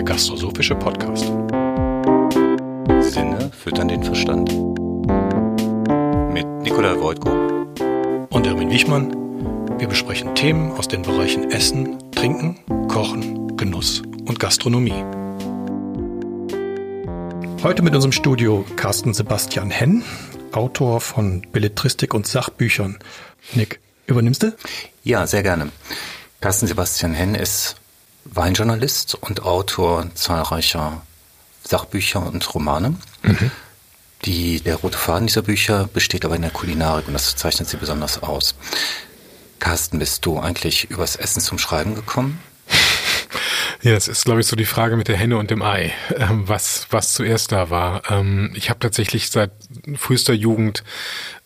der Gastrosophische Podcast. Sinne füttern den Verstand. Mit Nikolai Wojtko und Erwin Wichmann. Wir besprechen Themen aus den Bereichen Essen, Trinken, Kochen, Genuss und Gastronomie. Heute mit unserem Studio Carsten Sebastian Henn, Autor von Belletristik und Sachbüchern. Nick, übernimmst du? Ja, sehr gerne. Carsten Sebastian Henn ist Weinjournalist und Autor zahlreicher Sachbücher und Romane. Mhm. Die, der rote Faden dieser Bücher besteht aber in der Kulinarik und das zeichnet sie besonders aus. Carsten, bist du eigentlich übers Essen zum Schreiben gekommen? Ja, das ist, glaube ich, so die Frage mit der Henne und dem Ei, ähm, was, was zuerst da war. Ähm, ich habe tatsächlich seit frühester Jugend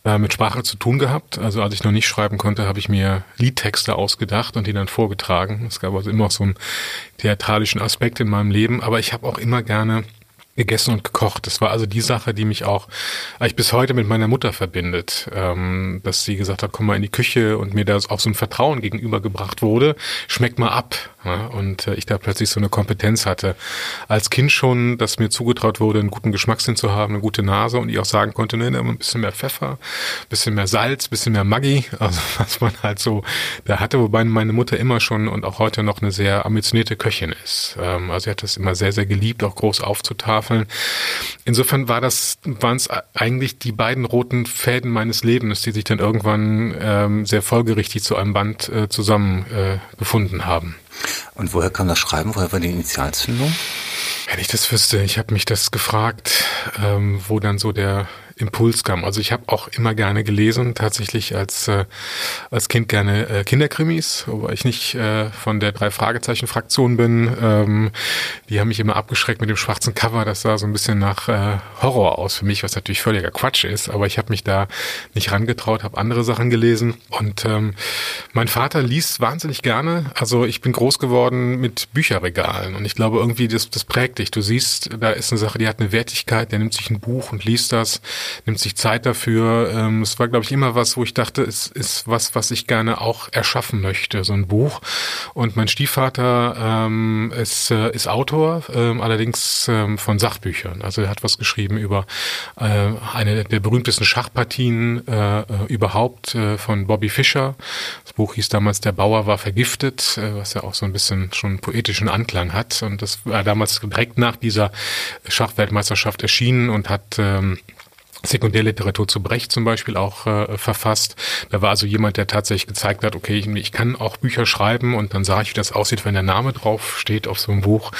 äh, mit Sprache zu tun gehabt. Also als ich noch nicht schreiben konnte, habe ich mir Liedtexte ausgedacht und die dann vorgetragen. Es gab also immer so einen theatralischen Aspekt in meinem Leben, aber ich habe auch immer gerne gegessen und gekocht. Das war also die Sache, die mich auch eigentlich bis heute mit meiner Mutter verbindet. Ähm, dass sie gesagt hat, komm mal in die Küche und mir das auch so ein Vertrauen gegenübergebracht wurde, schmeckt mal ab. Ja, und äh, ich da plötzlich so eine Kompetenz hatte. Als Kind schon, dass mir zugetraut wurde, einen guten Geschmackssinn zu haben, eine gute Nase und ich auch sagen konnte, ne, ein bisschen mehr Pfeffer, ein bisschen mehr Salz, ein bisschen mehr Maggi, also was man halt so da hatte, wobei meine Mutter immer schon und auch heute noch eine sehr ambitionierte Köchin ist. Ähm, also sie hat das immer sehr, sehr geliebt, auch groß aufzutafeln. Insofern war das, waren es eigentlich die beiden roten Fäden meines Lebens, die sich dann irgendwann ähm, sehr folgerichtig zu einem Band äh, zusammen äh, gefunden haben. Und woher kam das Schreiben? Woher war die Initialzündung? Wenn ich das wüsste, ich habe mich das gefragt, ähm, wo dann so der Impuls kam. Also ich habe auch immer gerne gelesen, tatsächlich als äh, als Kind gerne äh, Kinderkrimis, wobei ich nicht äh, von der drei Fragezeichen Fraktion bin. Ähm, die haben mich immer abgeschreckt mit dem schwarzen Cover. Das sah so ein bisschen nach äh, Horror aus für mich, was natürlich völliger Quatsch ist. Aber ich habe mich da nicht rangetraut, habe andere Sachen gelesen und ähm, mein Vater liest wahnsinnig gerne. Also ich bin groß geworden mit Bücherregalen und ich glaube irgendwie das das prägt dich. Du siehst, da ist eine Sache, die hat eine Wertigkeit. Der nimmt sich ein Buch und liest das nimmt sich Zeit dafür. Ähm, es war, glaube ich, immer was, wo ich dachte, es ist was, was ich gerne auch erschaffen möchte, so ein Buch. Und mein Stiefvater ähm, ist, äh, ist Autor, ähm, allerdings ähm, von Sachbüchern. Also er hat was geschrieben über äh, eine der berühmtesten Schachpartien äh, äh, überhaupt äh, von Bobby Fischer. Das Buch hieß damals Der Bauer war vergiftet, äh, was ja auch so ein bisschen schon poetischen Anklang hat. Und das war damals direkt nach dieser Schachweltmeisterschaft erschienen und hat ähm, Sekundärliteratur zu Brecht zum Beispiel auch äh, verfasst. Da war also jemand, der tatsächlich gezeigt hat, okay, ich, ich, kann auch Bücher schreiben und dann sah ich, wie das aussieht, wenn der Name drauf steht auf so einem Buch,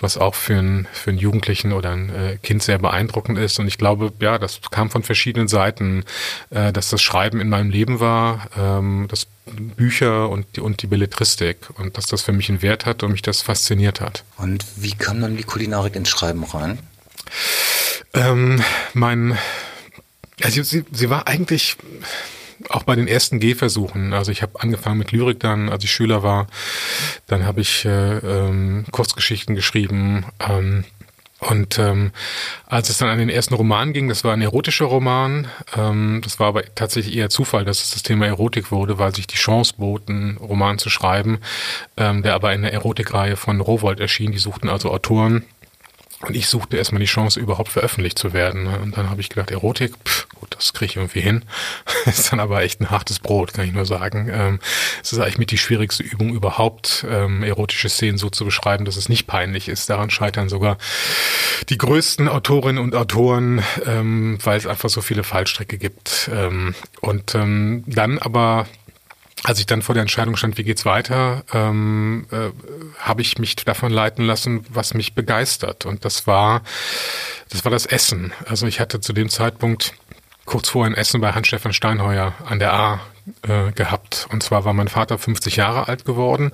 was auch für einen, für einen Jugendlichen oder ein äh, Kind sehr beeindruckend ist. Und ich glaube, ja, das kam von verschiedenen Seiten, äh, dass das Schreiben in meinem Leben war, ähm, das Bücher und die, und die Belletristik und dass das für mich einen Wert hat und mich das fasziniert hat. Und wie kam dann die Kulinarik ins Schreiben rein? Ähm, mein also sie, sie war eigentlich auch bei den ersten Gehversuchen. Also ich habe angefangen mit Lyrik dann, als ich Schüler war. Dann habe ich äh, ähm, Kurzgeschichten geschrieben. Ähm, und ähm, als es dann an den ersten Roman ging, das war ein erotischer Roman, ähm, das war aber tatsächlich eher Zufall, dass es das Thema Erotik wurde, weil sich die Chance bot, einen Roman zu schreiben, ähm, der aber in der Erotikreihe von Rowold erschien. Die suchten also Autoren und ich suchte erstmal die Chance, überhaupt veröffentlicht zu werden. Und dann habe ich gedacht, Erotik, pff, gut, das kriege ich irgendwie hin. ist dann aber echt ein hartes Brot, kann ich nur sagen. Ähm, es ist eigentlich mit die schwierigste Übung überhaupt, ähm, erotische Szenen so zu beschreiben, dass es nicht peinlich ist. Daran scheitern sogar die größten Autorinnen und Autoren, ähm, weil es einfach so viele Fallstrecke gibt. Ähm, und ähm, dann aber als ich dann vor der Entscheidung stand, wie geht's weiter, ähm, äh, habe ich mich davon leiten lassen, was mich begeistert. Und das war, das war das Essen. Also ich hatte zu dem Zeitpunkt kurz vorher ein Essen bei Hans-Stefan Steinheuer an der A äh, gehabt. Und zwar war mein Vater 50 Jahre alt geworden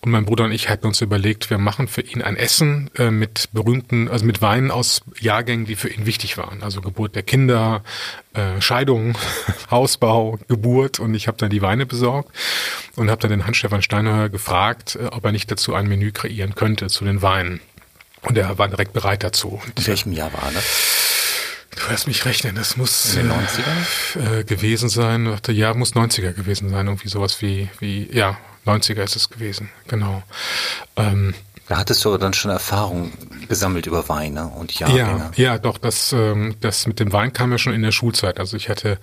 und mein Bruder und ich hatten uns überlegt, wir machen für ihn ein Essen äh, mit berühmten, also mit Weinen aus Jahrgängen, die für ihn wichtig waren. Also Geburt der Kinder, äh, Scheidung, Hausbau, Geburt und ich habe dann die Weine besorgt und habe dann den Hans-Stefan Steinheuer gefragt, äh, ob er nicht dazu ein Menü kreieren könnte zu den Weinen. Und er war direkt bereit dazu. In welchem Jahr war das? Du lässt mich rechnen, das muss In den 90er? Äh, gewesen sein. Ja, muss 90er gewesen sein. Irgendwie sowas wie, wie ja, 90er ist es gewesen, genau. Ähm, Da hattest du dann schon Erfahrung gesammelt über Weine und Jahrgänge. Ja, ja, doch, das, ähm, das mit dem Wein kam ja schon in der Schulzeit. Also ich hatte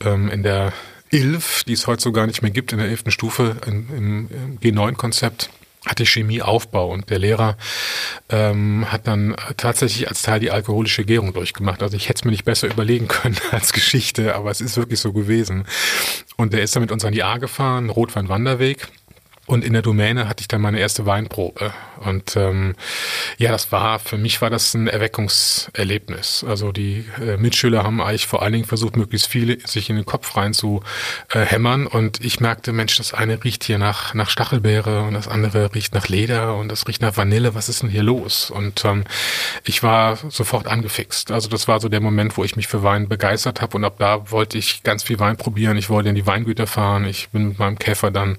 ähm, in der ILF, die es heute so gar nicht mehr gibt, in der elften Stufe im, im G9-Konzept, hatte Chemieaufbau und der Lehrer ähm, hat dann tatsächlich als Teil die alkoholische Gärung durchgemacht. Also ich hätte es mir nicht besser überlegen können als Geschichte, aber es ist wirklich so gewesen. Und der ist dann mit uns an die A gefahren, Rotwein-Wanderweg. Und in der Domäne hatte ich dann meine erste Weinprobe. Und ähm, ja, das war, für mich war das ein Erweckungserlebnis. Also die äh, Mitschüler haben eigentlich vor allen Dingen versucht, möglichst viele sich in den Kopf rein zu äh, hämmern. Und ich merkte, Mensch, das eine riecht hier nach, nach Stachelbeere und das andere riecht nach Leder und das riecht nach Vanille. Was ist denn hier los? Und ähm, ich war sofort angefixt. Also das war so der Moment, wo ich mich für Wein begeistert habe. Und ab da wollte ich ganz viel Wein probieren. Ich wollte in die Weingüter fahren. Ich bin mit meinem Käfer dann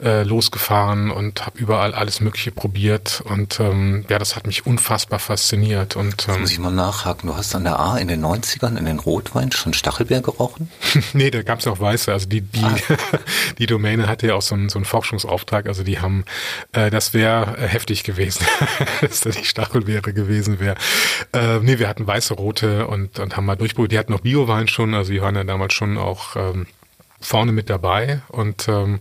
äh, los losgefahren und habe überall alles Mögliche probiert und ähm, ja, das hat mich unfassbar fasziniert. Und, ähm, muss ich mal nachhaken, du hast an der A in den 90ern in den Rotwein schon Stachelbeer gerochen? nee, da gab es auch Weiße. Also die, die, ah. die Domäne hatte ja auch so einen, so einen Forschungsauftrag. Also die haben, äh, das wäre äh, heftig gewesen, dass da die Stachelbeere gewesen wäre. Äh, nee, wir hatten weiße, rote und, und haben mal durchprobiert. Die hatten noch Biowein schon, also die waren ja damals schon auch ähm, vorne mit dabei und ähm,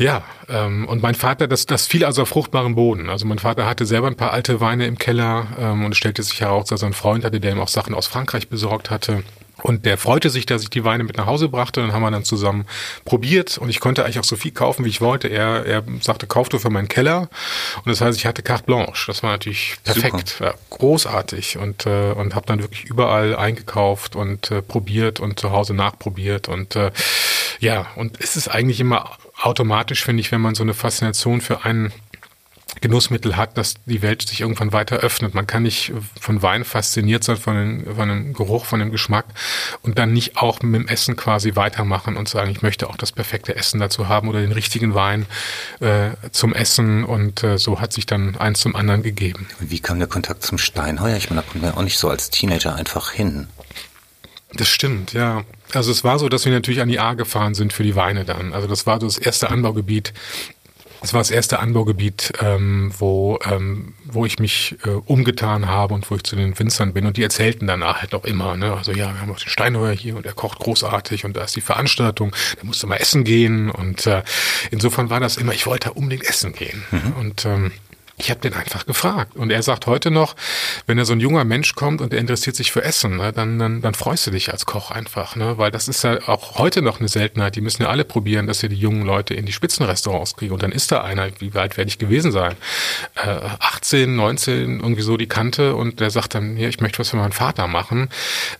ja, ähm, und mein Vater, das, das fiel also auf fruchtbaren Boden. Also mein Vater hatte selber ein paar alte Weine im Keller ähm, und stellte sich heraus, dass er einen Freund hatte, der ihm auch Sachen aus Frankreich besorgt hatte. Und der freute sich, dass ich die Weine mit nach Hause brachte. Dann haben wir dann zusammen probiert und ich konnte eigentlich auch so viel kaufen, wie ich wollte. Er, er sagte, kauf du für meinen Keller. Und das heißt, ich hatte carte blanche. Das war natürlich perfekt, ja, großartig und äh, und habe dann wirklich überall eingekauft und äh, probiert und zu Hause nachprobiert und äh, ja und es ist eigentlich immer automatisch finde ich, wenn man so eine Faszination für einen Genussmittel hat, dass die Welt sich irgendwann weiter öffnet. Man kann nicht von Wein fasziniert sein, von, den, von dem Geruch, von dem Geschmack und dann nicht auch mit dem Essen quasi weitermachen und sagen, ich möchte auch das perfekte Essen dazu haben oder den richtigen Wein äh, zum Essen und äh, so hat sich dann eins zum anderen gegeben. Wie kam der Kontakt zum Steinheuer? Ich meine, da kommt man ja auch nicht so als Teenager einfach hin. Das stimmt, ja. Also es war so, dass wir natürlich an die A gefahren sind für die Weine dann. Also das war so das erste Anbaugebiet. Das war das erste Anbaugebiet, ähm, wo, ähm, wo ich mich äh, umgetan habe und wo ich zu den Winzern bin. Und die erzählten dann halt auch immer, ne? also ja, wir haben auch den Steinheuer hier und er kocht großartig und da ist die Veranstaltung, da musst du mal essen gehen. Und äh, insofern war das immer, ich wollte unbedingt essen gehen. Mhm. Und ähm, ich habe den einfach gefragt. Und er sagt heute noch, wenn er so ein junger Mensch kommt und er interessiert sich für Essen, ne, dann, dann, dann freust du dich als Koch einfach. Ne? Weil das ist ja auch heute noch eine Seltenheit. Die müssen ja alle probieren, dass sie die jungen Leute in die Spitzenrestaurants kriegen. Und dann ist da einer, wie weit werde ich gewesen sein? Äh, 18, 19, irgendwie so die Kante. Und der sagt dann, ja, ich möchte was für meinen Vater machen.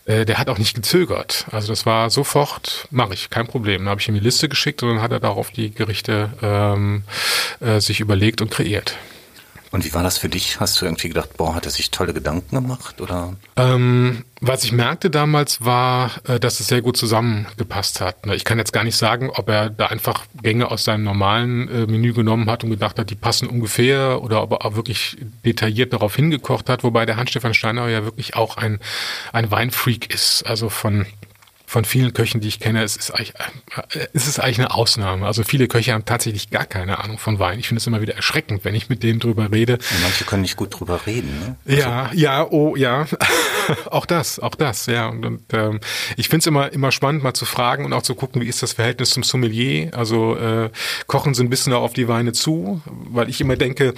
Äh, der hat auch nicht gezögert. Also das war sofort, mache ich, kein Problem. Dann habe ich ihm die Liste geschickt und dann hat er darauf die Gerichte ähm, äh, sich überlegt und kreiert. Und wie war das für dich? Hast du irgendwie gedacht, boah, hat er sich tolle Gedanken gemacht oder? Ähm, was ich merkte damals war, äh, dass es sehr gut zusammengepasst hat. Ne, ich kann jetzt gar nicht sagen, ob er da einfach Gänge aus seinem normalen äh, Menü genommen hat und gedacht hat, die passen ungefähr oder ob er auch wirklich detailliert darauf hingekocht hat, wobei der Hans-Stefan Steiner ja wirklich auch ein, ein Weinfreak ist. Also von von vielen Köchen, die ich kenne, es ist eigentlich, äh, es ist eigentlich eine Ausnahme. Also viele Köche haben tatsächlich gar keine Ahnung von Wein. Ich finde es immer wieder erschreckend, wenn ich mit denen drüber rede. Und manche können nicht gut drüber reden. Ne? Also ja, ja, oh, ja, auch das, auch das, ja. Und, und ähm, ich finde es immer immer spannend, mal zu fragen und auch zu gucken, wie ist das Verhältnis zum Sommelier. Also äh, kochen sie ein bisschen auf die Weine zu, weil ich immer denke,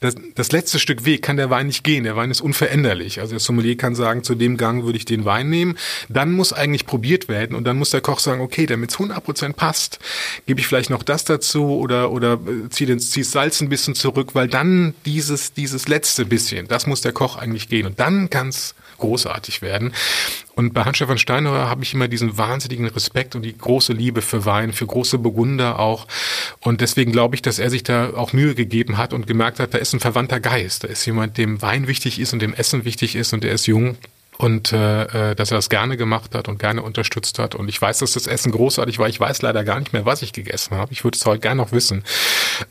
das, das letzte Stück Weg kann der Wein nicht gehen. Der Wein ist unveränderlich. Also der Sommelier kann sagen, zu dem Gang würde ich den Wein nehmen. Dann muss eigentlich probiert werden und dann muss der Koch sagen, okay, damit es 100% passt, gebe ich vielleicht noch das dazu oder, oder äh, ziehe zieh Salz ein bisschen zurück, weil dann dieses, dieses letzte bisschen, das muss der Koch eigentlich gehen. Und dann kann es großartig werden. Und bei Hans-Stefan Steinheuer habe ich immer diesen wahnsinnigen Respekt und die große Liebe für Wein, für große Burgunder auch. Und deswegen glaube ich, dass er sich da auch Mühe gegeben hat und gemerkt hat, da ist ein verwandter Geist. Da ist jemand, dem Wein wichtig ist und dem Essen wichtig ist und der ist jung und äh, äh, dass er das gerne gemacht hat und gerne unterstützt hat. Und ich weiß, dass das Essen großartig war. Ich weiß leider gar nicht mehr, was ich gegessen habe. Ich würde es heute gerne noch wissen.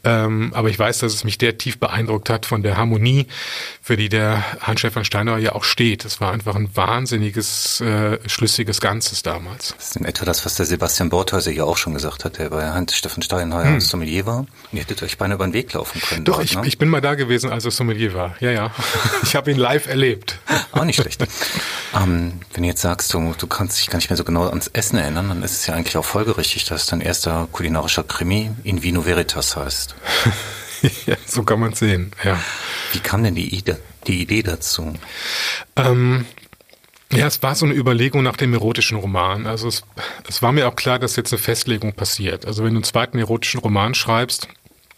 Ähm, aber ich weiß, dass es mich der tief beeindruckt hat von der Harmonie, für die der Hans-Stefan Steinauer ja auch steht. Es war einfach ein wahnsinniges, äh, schlüssiges Ganzes damals. Das ist in etwa das, was der Sebastian Borthäuser ja auch schon gesagt hat, der bei Hans-Stefan Steinauer hm. Sommelier war. Und ihr hättet euch beinahe über den Weg laufen können. Doch, dort, ich, ne? ich bin mal da gewesen, als er Sommelier war. Ja, ja. ich habe ihn live erlebt. Auch nicht schlecht. Ähm, wenn du jetzt sagst, du, du kannst dich gar nicht mehr so genau ans Essen erinnern, dann ist es ja eigentlich auch folgerichtig, dass dein erster kulinarischer Krimi in Vino Veritas heißt. ja, so kann man sehen, ja. Wie kam denn die Idee, die Idee dazu? Ähm, ja, es war so eine Überlegung nach dem erotischen Roman. Also es, es war mir auch klar, dass jetzt eine Festlegung passiert. Also wenn du einen zweiten erotischen Roman schreibst,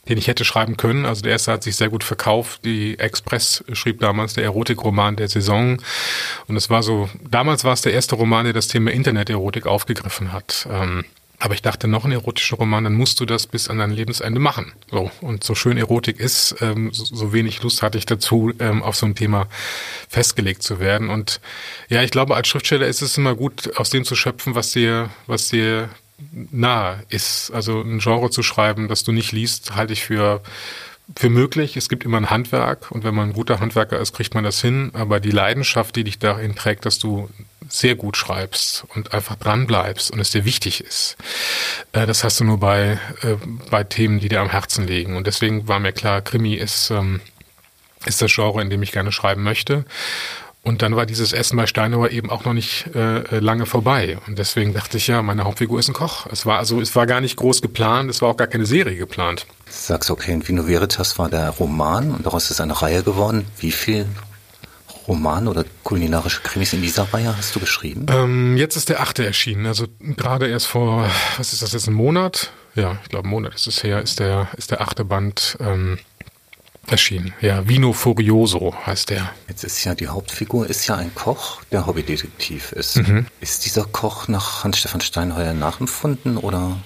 den ich hätte schreiben können. Also der erste hat sich sehr gut verkauft. Die Express schrieb damals der Erotikroman der Saison. Und es war so, damals war es der erste Roman, der das Thema Internet-Erotik aufgegriffen hat. Ähm, aber ich dachte, noch ein erotischer Roman, dann musst du das bis an dein Lebensende machen. So. Und so schön Erotik ist, ähm, so, so, wenig Lust hatte ich dazu, ähm, auf so ein Thema festgelegt zu werden. Und ja, ich glaube, als Schriftsteller ist es immer gut, aus dem zu schöpfen, was dir, was dir nahe ist. Also ein Genre zu schreiben, das du nicht liest, halte ich für für möglich. Es gibt immer ein Handwerk und wenn man ein guter Handwerker ist, kriegt man das hin. Aber die Leidenschaft, die dich dahin trägt, dass du sehr gut schreibst und einfach dran bleibst und es dir wichtig ist, äh, das hast du nur bei, äh, bei Themen, die dir am Herzen liegen. Und deswegen war mir klar, Krimi ist, ähm, ist das Genre, in dem ich gerne schreiben möchte. Und dann war dieses Essen bei Steinauer eben auch noch nicht äh, lange vorbei. Und deswegen dachte ich ja, meine Hauptfigur ist ein Koch. Es war also, es war gar nicht groß geplant, es war auch gar keine Serie geplant. Du sagst, okay, in Vino Veritas war der Roman und daraus ist eine Reihe geworden. Wie viel Roman oder kulinarische Krimis in dieser Reihe hast du geschrieben? Ähm, jetzt ist der achte erschienen. Also gerade erst vor, was ist das jetzt, ein Monat? Ja, ich glaube, ein Monat ist es her, ist der, ist der achte Band ähm, erschienen. Ja, Vino Furioso heißt der. Jetzt ist ja die Hauptfigur ist ja ein Koch, der Hobbydetektiv ist. Mhm. Ist dieser Koch nach Hans-Stefan Steinheuer nachempfunden oder?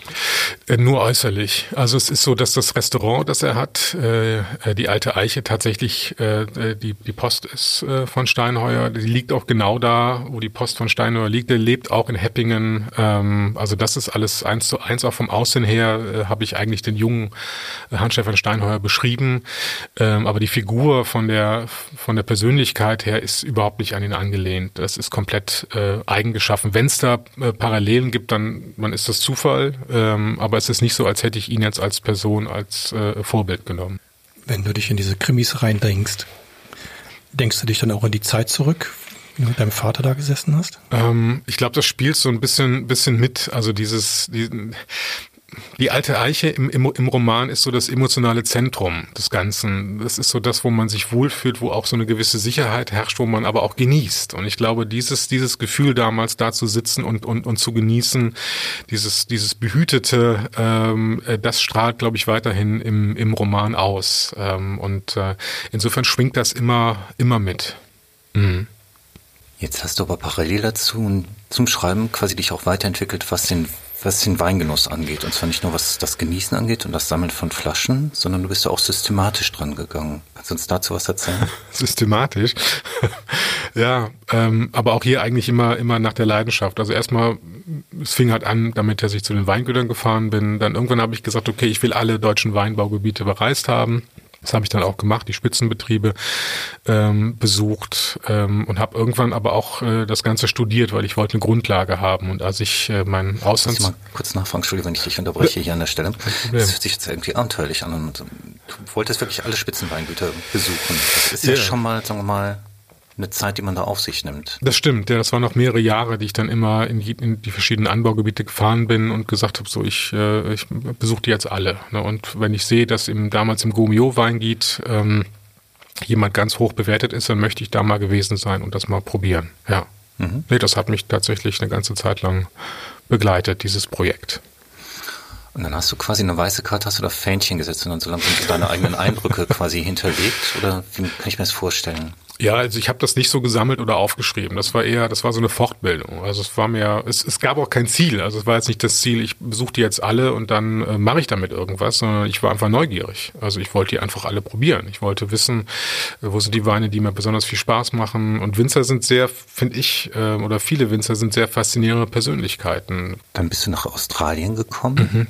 Äh, nur äußerlich. Also es ist so, dass das Restaurant, das er hat, äh, äh die alte Eiche tatsächlich äh, die, die Post ist von Steinheuer. Die liegt auch genau da, wo die Post von Steinheuer liegt. Der lebt auch in Heppingen. Ähm, also das ist alles eins zu eins. Auch vom Aussehen her habe ich eigentlich den jungen Hans-Stefan Steinheuer beschrieben. Ähm, aber die Figur von der, von der Persönlichkeit her ist überhaupt nicht an ihn angelehnt. Das ist komplett äh, eigengeschaffen. Wenn es da äh, Parallelen gibt, dann, dann ist das Zufall. Ähm, aber es ist nicht so, als hätte ich ihn jetzt als Person, als äh, Vorbild genommen. Wenn du dich in diese Krimis reindringst, denkst du dich dann auch in die Zeit zurück, wie du mit deinem Vater da gesessen hast? Ähm, ich glaube, das spielt so ein bisschen, bisschen mit. Also dieses, die, die alte Eiche im, im, im Roman ist so das emotionale Zentrum des Ganzen. Das ist so das, wo man sich wohlfühlt, wo auch so eine gewisse Sicherheit herrscht, wo man aber auch genießt. Und ich glaube, dieses, dieses Gefühl damals da zu sitzen und, und, und zu genießen, dieses, dieses Behütete, ähm, äh, das strahlt, glaube ich, weiterhin im, im Roman aus. Ähm, und äh, insofern schwingt das immer, immer mit. Mhm. Jetzt hast du aber parallel dazu zum Schreiben quasi dich auch weiterentwickelt, was den was den Weingenuss angeht. Und zwar nicht nur was das Genießen angeht und das Sammeln von Flaschen, sondern du bist ja auch systematisch dran gegangen. Kannst du uns dazu was erzählen? systematisch? ja, ähm, aber auch hier eigentlich immer, immer nach der Leidenschaft. Also erstmal, es fing halt an, damit dass ich zu den Weingütern gefahren bin. Dann irgendwann habe ich gesagt, okay, ich will alle deutschen Weinbaugebiete bereist haben. Das habe ich dann auch gemacht, die Spitzenbetriebe ähm, besucht ähm, und habe irgendwann aber auch äh, das Ganze studiert, weil ich wollte eine Grundlage haben. Und als ich äh, mein Auslands... mal kurz nachfragen, Entschuldigung, wenn ich dich unterbreche hier an der Stelle. Das hört sich jetzt irgendwie abenteuerlich an und du wolltest wirklich alle Spitzenweingüter besuchen. Das ist ja, ja schon mal, sagen wir mal, eine Zeit, die man da auf sich nimmt. Das stimmt, ja, das waren noch mehrere Jahre, die ich dann immer in die, in die verschiedenen Anbaugebiete gefahren bin und gesagt habe, so ich, äh, ich besuche die jetzt alle. Ne? Und wenn ich sehe, dass im, damals im Gomio-Weingebiet ähm, jemand ganz hoch bewertet ist, dann möchte ich da mal gewesen sein und das mal probieren. Ja. Mhm. Nee, das hat mich tatsächlich eine ganze Zeit lang begleitet, dieses Projekt. Und dann hast du quasi eine weiße Karte, hast du da Fähnchen gesetzt und dann so langsam deine eigenen Eindrücke quasi hinterlegt? Oder wie kann ich mir das vorstellen? Ja, also ich habe das nicht so gesammelt oder aufgeschrieben. Das war eher, das war so eine Fortbildung. Also es war mehr, es, es gab auch kein Ziel. Also es war jetzt nicht das Ziel, ich besuche die jetzt alle und dann äh, mache ich damit irgendwas, sondern ich war einfach neugierig. Also ich wollte die einfach alle probieren. Ich wollte wissen, äh, wo sind die Weine, die mir besonders viel Spaß machen. Und Winzer sind sehr, finde ich, äh, oder viele Winzer sind sehr faszinierende Persönlichkeiten. Dann bist du nach Australien gekommen. Mhm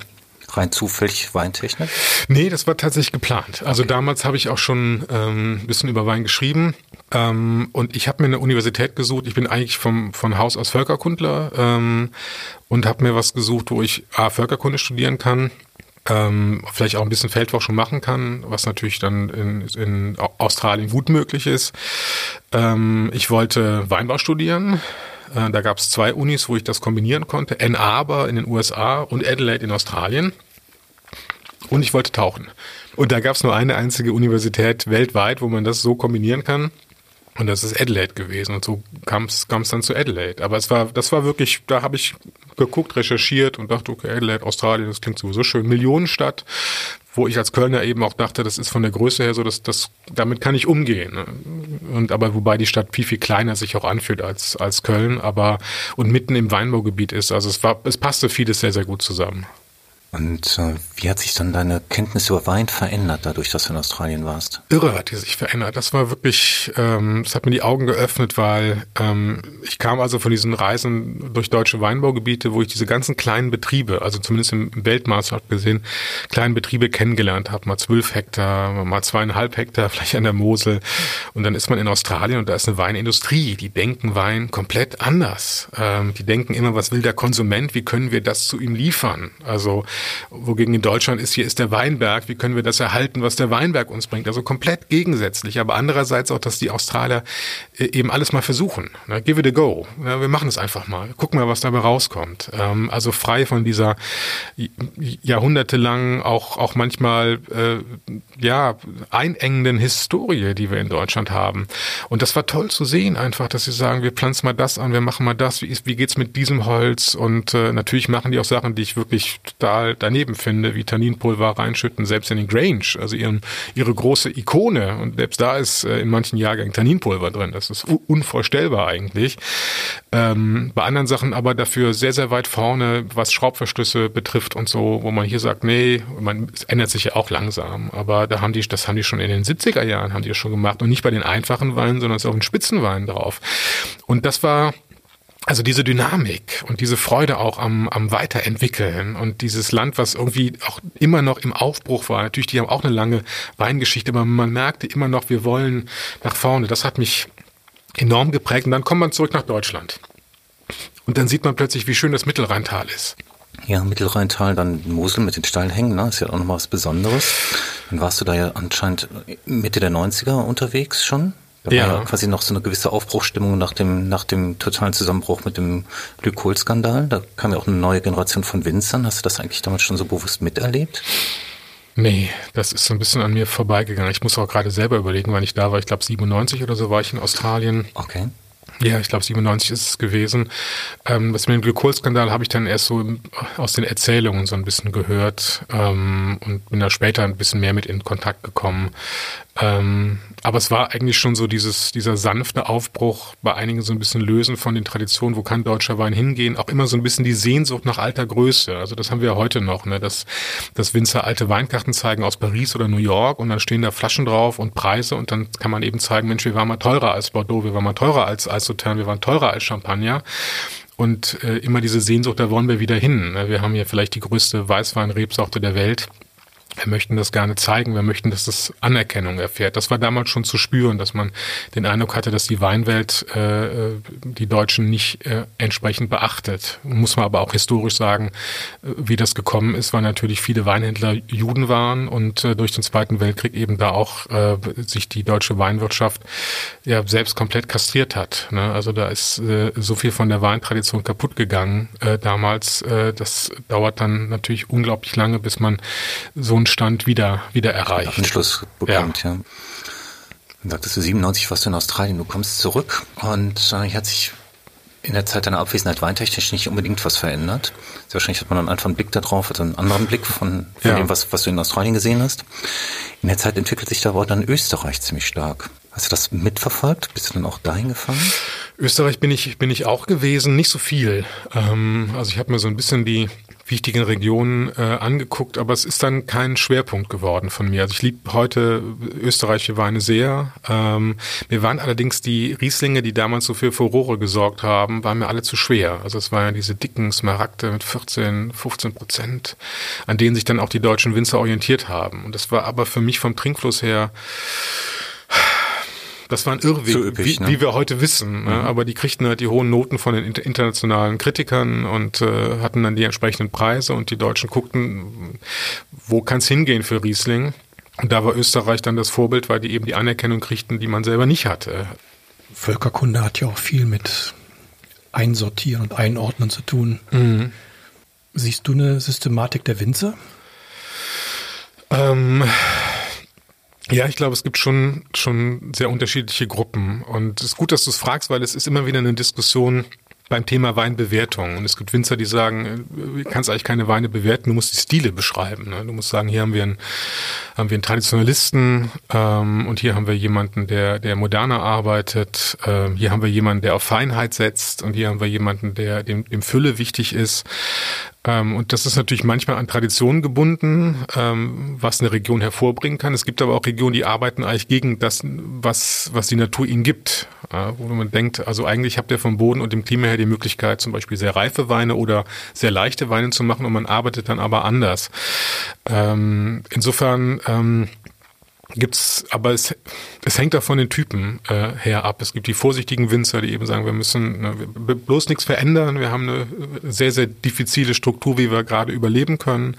rein zufällig Weintechnik? Nee, das war tatsächlich geplant. Also okay. damals habe ich auch schon ähm, ein bisschen über Wein geschrieben. Ähm, und ich habe mir eine Universität gesucht. Ich bin eigentlich vom, von Haus aus Völkerkundler ähm, und habe mir was gesucht, wo ich A, Völkerkunde studieren kann, ähm, vielleicht auch ein bisschen Feldforschung machen kann, was natürlich dann in, in Australien gut möglich ist. Ähm, ich wollte Weinbau studieren. Äh, da gab es zwei Unis, wo ich das kombinieren konnte. Ann Arbor in den USA und Adelaide in Australien. Und ich wollte tauchen. Und da gab es nur eine einzige Universität weltweit, wo man das so kombinieren kann. Und das ist Adelaide gewesen. Und so kam es dann zu Adelaide. Aber es war, das war wirklich, da habe ich geguckt, recherchiert und dachte, okay, Adelaide, Australien, das klingt sowieso schön. Millionenstadt, wo ich als Kölner eben auch dachte, das ist von der Größe her so, dass das, damit kann ich umgehen. Ne? Und aber wobei die Stadt viel, viel kleiner sich auch anfühlt als, als Köln, aber und mitten im Weinbaugebiet ist. Also es war, es passte vieles sehr, sehr gut zusammen. Und äh, wie hat sich dann deine Kenntnis über Wein verändert, dadurch, dass du in Australien warst? Irre hat die sich verändert. Das war wirklich, ähm, das hat mir die Augen geöffnet, weil ähm, ich kam also von diesen Reisen durch deutsche Weinbaugebiete, wo ich diese ganzen kleinen Betriebe, also zumindest im Weltmaßstab gesehen, kleinen Betriebe kennengelernt habe. Mal zwölf Hektar, mal zweieinhalb Hektar, vielleicht an der Mosel. Und dann ist man in Australien und da ist eine Weinindustrie. Die denken Wein komplett anders. Ähm, die denken immer, was will der Konsument? Wie können wir das zu ihm liefern? Also Wogegen in Deutschland ist, hier ist der Weinberg, wie können wir das erhalten, was der Weinberg uns bringt? Also komplett gegensätzlich. Aber andererseits auch, dass die Australier äh, eben alles mal versuchen. Give it a go. Wir machen es einfach mal. Gucken mal, was dabei rauskommt. Ähm, also frei von dieser jahrhundertelang auch, auch manchmal äh, ja, einengenden Historie, die wir in Deutschland haben. Und das war toll zu sehen einfach, dass sie sagen, wir pflanzen mal das an, wir machen mal das, wie, wie geht's mit diesem Holz? Und äh, natürlich machen die auch Sachen, die ich wirklich total daneben finde, wie Tanninpulver reinschütten, selbst in den Grange, also ihren, ihre große Ikone. Und selbst da ist äh, in manchen Jahrgängen Tanninpulver drin. Das ist unvorstellbar eigentlich. Ähm, bei anderen Sachen aber dafür sehr, sehr weit vorne, was Schraubverschlüsse betrifft und so, wo man hier sagt, nee, man, es ändert sich ja auch langsam. Aber da haben die, das haben die schon in den 70er Jahren, haben die das schon gemacht. Und nicht bei den einfachen Weinen, sondern es ist auch ein Spitzenwein drauf. Und das war, also diese Dynamik und diese Freude auch am, am Weiterentwickeln und dieses Land, was irgendwie auch immer noch im Aufbruch war, natürlich, die haben auch eine lange Weingeschichte, aber man merkte immer noch, wir wollen nach vorne. Das hat mich enorm geprägt. Und dann kommt man zurück nach Deutschland. Und dann sieht man plötzlich, wie schön das Mittelrheintal ist. Ja, Mittelrheintal, dann Mosel mit den Steilhängen, ne? ist ja auch nochmal was Besonderes. Dann warst du da ja anscheinend Mitte der 90er unterwegs schon. Da ja. war ja quasi noch so eine gewisse Aufbruchstimmung nach dem, nach dem totalen Zusammenbruch mit dem Glykol-Skandal. Da kam ja auch eine neue Generation von Winzern. Hast du das eigentlich damals schon so bewusst miterlebt? Nee, das ist so ein bisschen an mir vorbeigegangen. Ich muss auch gerade selber überlegen, wann ich da war. Ich glaube 97 oder so war ich in Australien. Okay. Ja, ich glaube 97 ist es gewesen. Ähm, das mit dem Glykolskandal habe ich dann erst so aus den Erzählungen so ein bisschen gehört ähm, und bin da später ein bisschen mehr mit in Kontakt gekommen. Ähm, aber es war eigentlich schon so dieses, dieser sanfte Aufbruch bei einigen so ein bisschen lösen von den Traditionen, wo kann deutscher Wein hingehen, auch immer so ein bisschen die Sehnsucht nach alter Größe. Also das haben wir ja heute noch, ne, dass, dass Winzer alte Weinkarten zeigen aus Paris oder New York und dann stehen da Flaschen drauf und Preise und dann kann man eben zeigen, Mensch, wir waren mal teurer als Bordeaux, wir waren mal teurer als, als Sautern, wir waren teurer als Champagner. Und äh, immer diese Sehnsucht, da wollen wir wieder hin. Ne? Wir haben hier vielleicht die größte Weißweinrebsorte der Welt wir möchten das gerne zeigen, wir möchten, dass das Anerkennung erfährt. Das war damals schon zu spüren, dass man den Eindruck hatte, dass die Weinwelt äh, die Deutschen nicht äh, entsprechend beachtet. Muss man aber auch historisch sagen, äh, wie das gekommen ist, weil natürlich viele Weinhändler Juden waren und äh, durch den Zweiten Weltkrieg eben da auch äh, sich die deutsche Weinwirtschaft ja selbst komplett kastriert hat. Ne? Also da ist äh, so viel von der Weintradition kaputt gegangen äh, damals. Äh, das dauert dann natürlich unglaublich lange, bis man so ein Stand wieder, wieder erreicht. Anschluss bekommt, ja. ja. Dann sagtest du, 97 warst du in Australien, du kommst zurück und äh, hat sich in der Zeit deiner Abwesenheit weintechnisch nicht unbedingt was verändert. Sehr wahrscheinlich hat man dann einfach einen Blick darauf, also einen anderen Blick von, von ja. dem, was, was du in Australien gesehen hast. In der Zeit entwickelt sich da aber dann Österreich ziemlich stark. Hast du das mitverfolgt? Bist du dann auch dahin gefahren? Österreich bin ich, bin ich auch gewesen, nicht so viel. Ähm, also ich habe mir so ein bisschen die wichtigen Regionen äh, angeguckt, aber es ist dann kein Schwerpunkt geworden von mir. Also ich liebe heute österreichische Weine sehr. Ähm, mir waren allerdings die Rieslinge, die damals so für Furore gesorgt haben, waren mir alle zu schwer. Also es waren ja diese dicken Smaragde mit 14, 15 Prozent, an denen sich dann auch die deutschen Winzer orientiert haben. Und das war aber für mich vom Trinkfluss her das war ein Irrweg, üppig, wie, ne? wie, wir heute wissen. Ne? Mhm. Aber die kriegten halt die hohen Noten von den internationalen Kritikern und äh, hatten dann die entsprechenden Preise und die Deutschen guckten, wo kann es hingehen für Riesling? Und da war Österreich dann das Vorbild, weil die eben die Anerkennung kriegten, die man selber nicht hatte. Völkerkunde hat ja auch viel mit Einsortieren und Einordnen zu tun. Mhm. Siehst du eine Systematik der Winzer? Ähm, ja, ich glaube, es gibt schon, schon sehr unterschiedliche Gruppen. Und es ist gut, dass du es fragst, weil es ist immer wieder eine Diskussion beim Thema Weinbewertung. Und es gibt Winzer, die sagen, du kannst eigentlich keine Weine bewerten, du musst die Stile beschreiben. Ne? Du musst sagen, hier haben wir einen, haben wir einen Traditionalisten ähm, und hier haben wir jemanden, der, der moderner arbeitet. Ähm, hier haben wir jemanden, der auf Feinheit setzt und hier haben wir jemanden, der dem, dem Fülle wichtig ist. Ähm, und das ist natürlich manchmal an Traditionen gebunden, ähm, was eine Region hervorbringen kann. Es gibt aber auch Regionen, die arbeiten eigentlich gegen das, was, was die Natur ihnen gibt. wo man denkt, also eigentlich habt ihr vom Boden und dem Klima her die Möglichkeit, zum Beispiel sehr reife Weine oder sehr leichte Weine zu machen und man arbeitet dann aber anders. Ähm, insofern gibt's, aber es, es hängt da von den Typen äh, her ab. Es gibt die vorsichtigen Winzer, die eben sagen, wir müssen ne, wir bloß nichts verändern. Wir haben eine sehr, sehr diffizile Struktur, wie wir gerade überleben können.